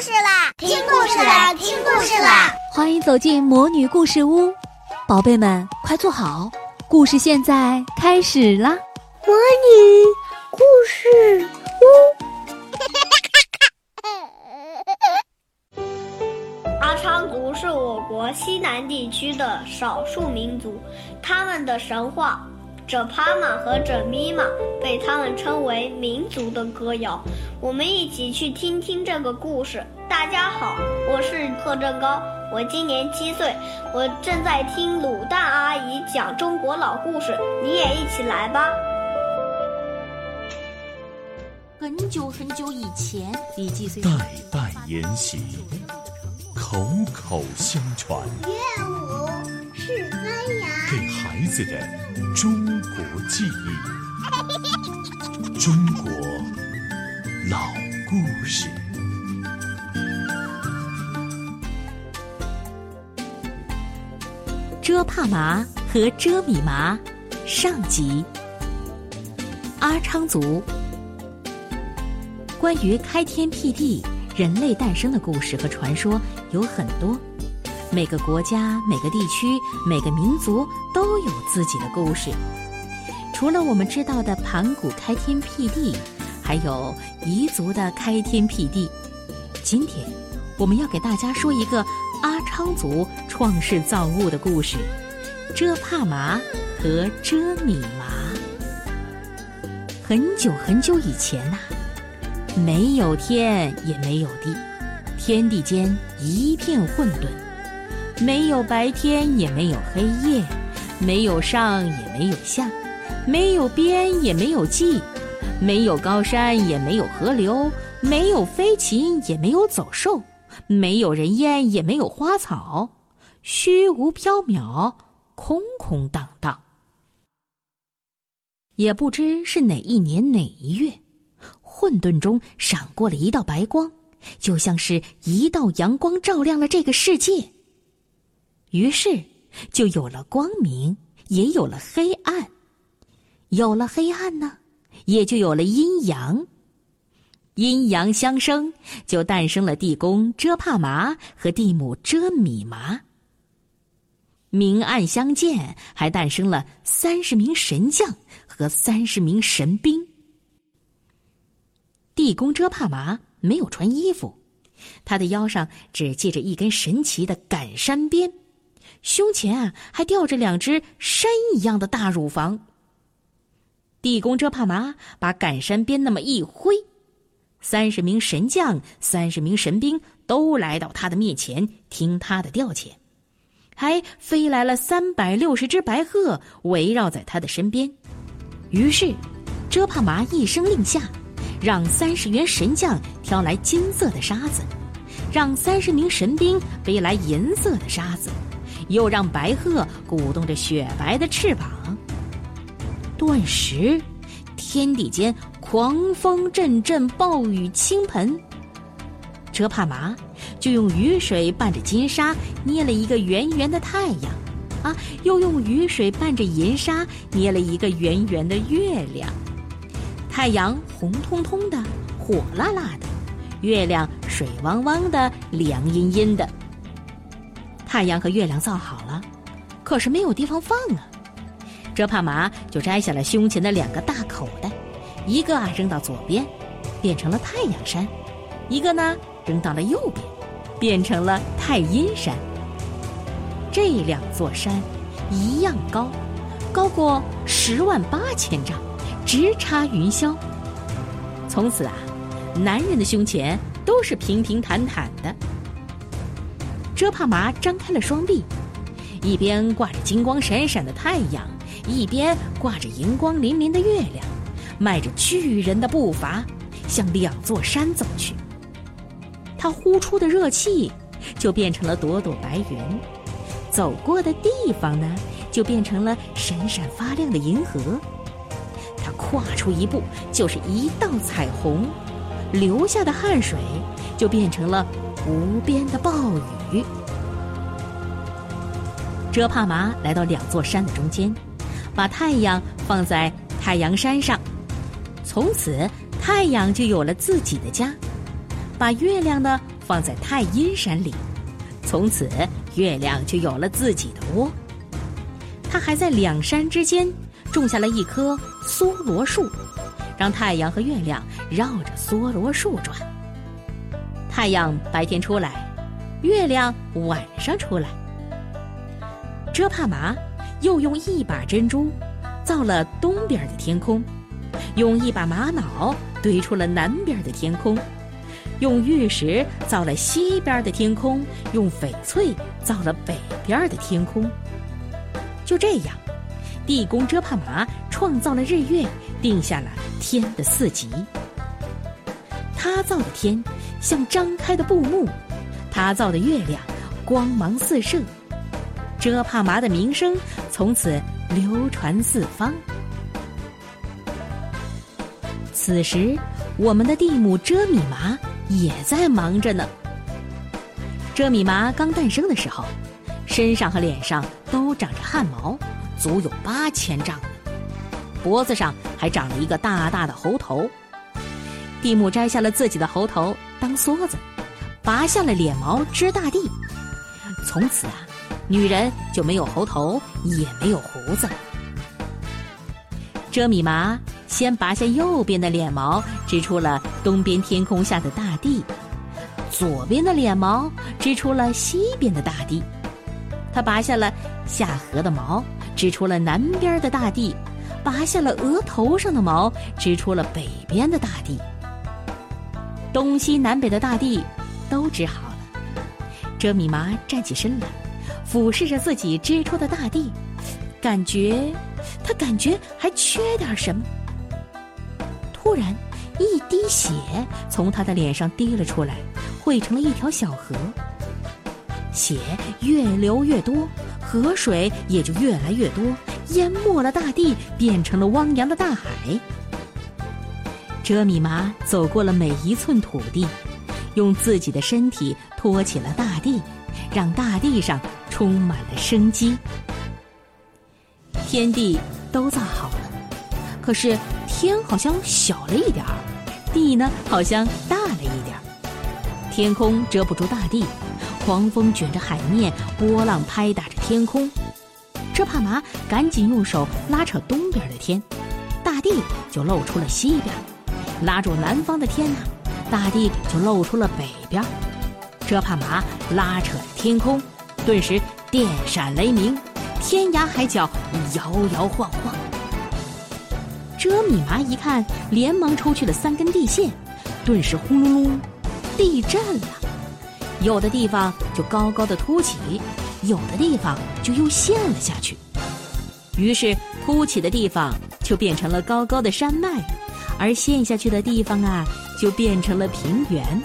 事啦！听故事啦！听故事啦！欢迎走进魔女故事屋，宝贝们快坐好，故事现在开始啦！魔女故事屋。阿昌族是我国西南地区的少数民族，他们的神话。这帕玛和这咪玛被他们称为民族的歌谣，我们一起去听听这个故事。大家好，我是贺振高，我今年七岁，我正在听卤蛋阿姨讲中国老故事，你也一起来吧。很久很久以前，李继岁代代沿袭，口口相传。乐舞是发芽，给孩子的。中国记忆，中国老故事。遮帕麻和遮米麻上集。阿昌族。关于开天辟地、人类诞生的故事和传说有很多。每个国家、每个地区、每个民族都有自己的故事。除了我们知道的盘古开天辟地，还有彝族的开天辟地。今天，我们要给大家说一个阿昌族创世造物的故事——遮帕麻和遮米麻。很久很久以前呐，没有天也没有地，天地间一片混沌。没有白天，也没有黑夜；没有上，也没有下；没有边，也没有际；没有高山，也没有河流；没有飞禽，也没有走兽；没有人烟，也没有花草，虚无缥缈，空空荡荡。也不知是哪一年哪一月，混沌中闪过了一道白光，就像是一道阳光照亮了这个世界。于是，就有了光明，也有了黑暗。有了黑暗呢，也就有了阴阳。阴阳相生，就诞生了地公遮帕麻和地母遮米麻。明暗相见，还诞生了三十名神将和三十名神兵。地公遮帕麻没有穿衣服，他的腰上只系着一根神奇的赶山鞭。胸前啊，还吊着两只山一样的大乳房。地公遮帕麻把赶山鞭那么一挥，三十名神将、三十名神兵都来到他的面前听他的调遣，还飞来了三百六十只白鹤围绕在他的身边。于是，遮帕麻一声令下，让三十员神将挑来金色的沙子，让三十名神兵背来银色的沙子。又让白鹤鼓动着雪白的翅膀，顿时，天地间狂风阵阵，暴雨倾盆。遮帕麻就用雨水伴着金沙捏了一个圆圆的太阳，啊，又用雨水伴着银沙捏了一个圆圆的月亮。太阳红彤彤的，火辣辣的；月亮水汪汪的，凉阴阴的。太阳和月亮造好了，可是没有地方放啊。遮帕麻就摘下了胸前的两个大口袋，一个啊扔到左边，变成了太阳山；一个呢扔到了右边，变成了太阴山。这两座山一样高，高过十万八千丈，直插云霄。从此啊，男人的胸前都是平平坦坦的。遮帕麻张开了双臂，一边挂着金光闪闪的太阳，一边挂着银光粼粼的月亮，迈着巨人的步伐向两座山走去。他呼出的热气就变成了朵朵白云，走过的地方呢，就变成了闪闪发亮的银河。他跨出一步就是一道彩虹，流下的汗水就变成了无边的暴雨。雨，遮帕麻来到两座山的中间，把太阳放在太阳山上，从此太阳就有了自己的家；把月亮呢放在太阴山里，从此月亮就有了自己的窝。他还在两山之间种下了一棵梭罗树，让太阳和月亮绕着梭罗树转。太阳白天出来，月亮晚上出来。遮帕麻又用一把珍珠造了东边的天空，用一把玛瑙堆出了南边的天空，用玉石造了西边的天空，用翡翠造了北边的天空。就这样，地宫遮帕麻创造了日月，定下了天的四极。他造的天像张开的布幕，他造的月亮光芒四射。遮帕麻的名声从此流传四方。此时，我们的蒂姆遮米麻也在忙着呢。遮米麻刚诞生的时候，身上和脸上都长着汗毛，足有八千丈。脖子上还长了一个大大的猴头。蒂姆摘下了自己的猴头当梭子，拔下了脸毛织大地。从此啊。女人就没有猴头，也没有胡子。遮米麻先拔下右边的脸毛，织出了东边天空下的大地；左边的脸毛织出了西边的大地。她拔下了下颌的毛，织出了南边的大地；拔下了额头上的毛，织出了北边的大地。东西南北的大地都织好了，遮米麻站起身来。俯视着自己织出的大地，感觉他感觉还缺点什么。突然，一滴血从他的脸上滴了出来，汇成了一条小河。血越流越多，河水也就越来越多，淹没了大地，变成了汪洋的大海。遮米麻走过了每一寸土地，用自己的身体托起了大地，让大地上。充满了生机，天地都造好了，可是天好像小了一点儿，地呢好像大了一点儿。天空遮不住大地，狂风卷着海面，波浪拍打着天空。这帕麻赶紧用手拉扯东边的天，大地就露出了西边；拉住南方的天呢，大地就露出了北边。遮帕麻拉扯着天空。顿时电闪雷鸣，天涯海角摇摇晃晃。遮米麻一看，连忙抽去了三根地线，顿时轰隆隆，地震了。有的地方就高高的凸起，有的地方就又陷了下去。于是凸起的地方就变成了高高的山脉，而陷下去的地方啊，就变成了平原。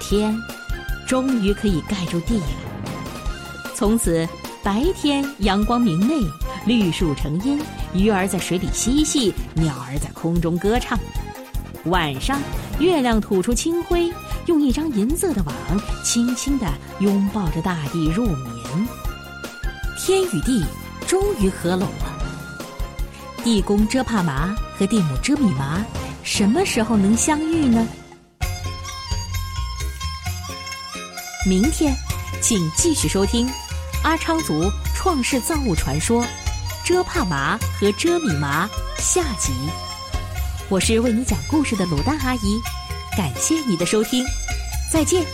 天终于可以盖住地了。从此，白天阳光明媚，绿树成荫，鱼儿在水里嬉戏，鸟儿在空中歌唱。晚上，月亮吐出清辉，用一张银色的网，轻轻地拥抱着大地入眠。天与地终于合拢了。地宫遮帕麻和地母遮米麻，什么时候能相遇呢？明天，请继续收听。阿昌族创世造物传说，遮帕麻和遮米麻下集。我是为你讲故事的卤蛋阿姨，感谢你的收听，再见。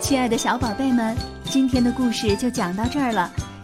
亲爱的小宝贝们，今天的故事就讲到这儿了。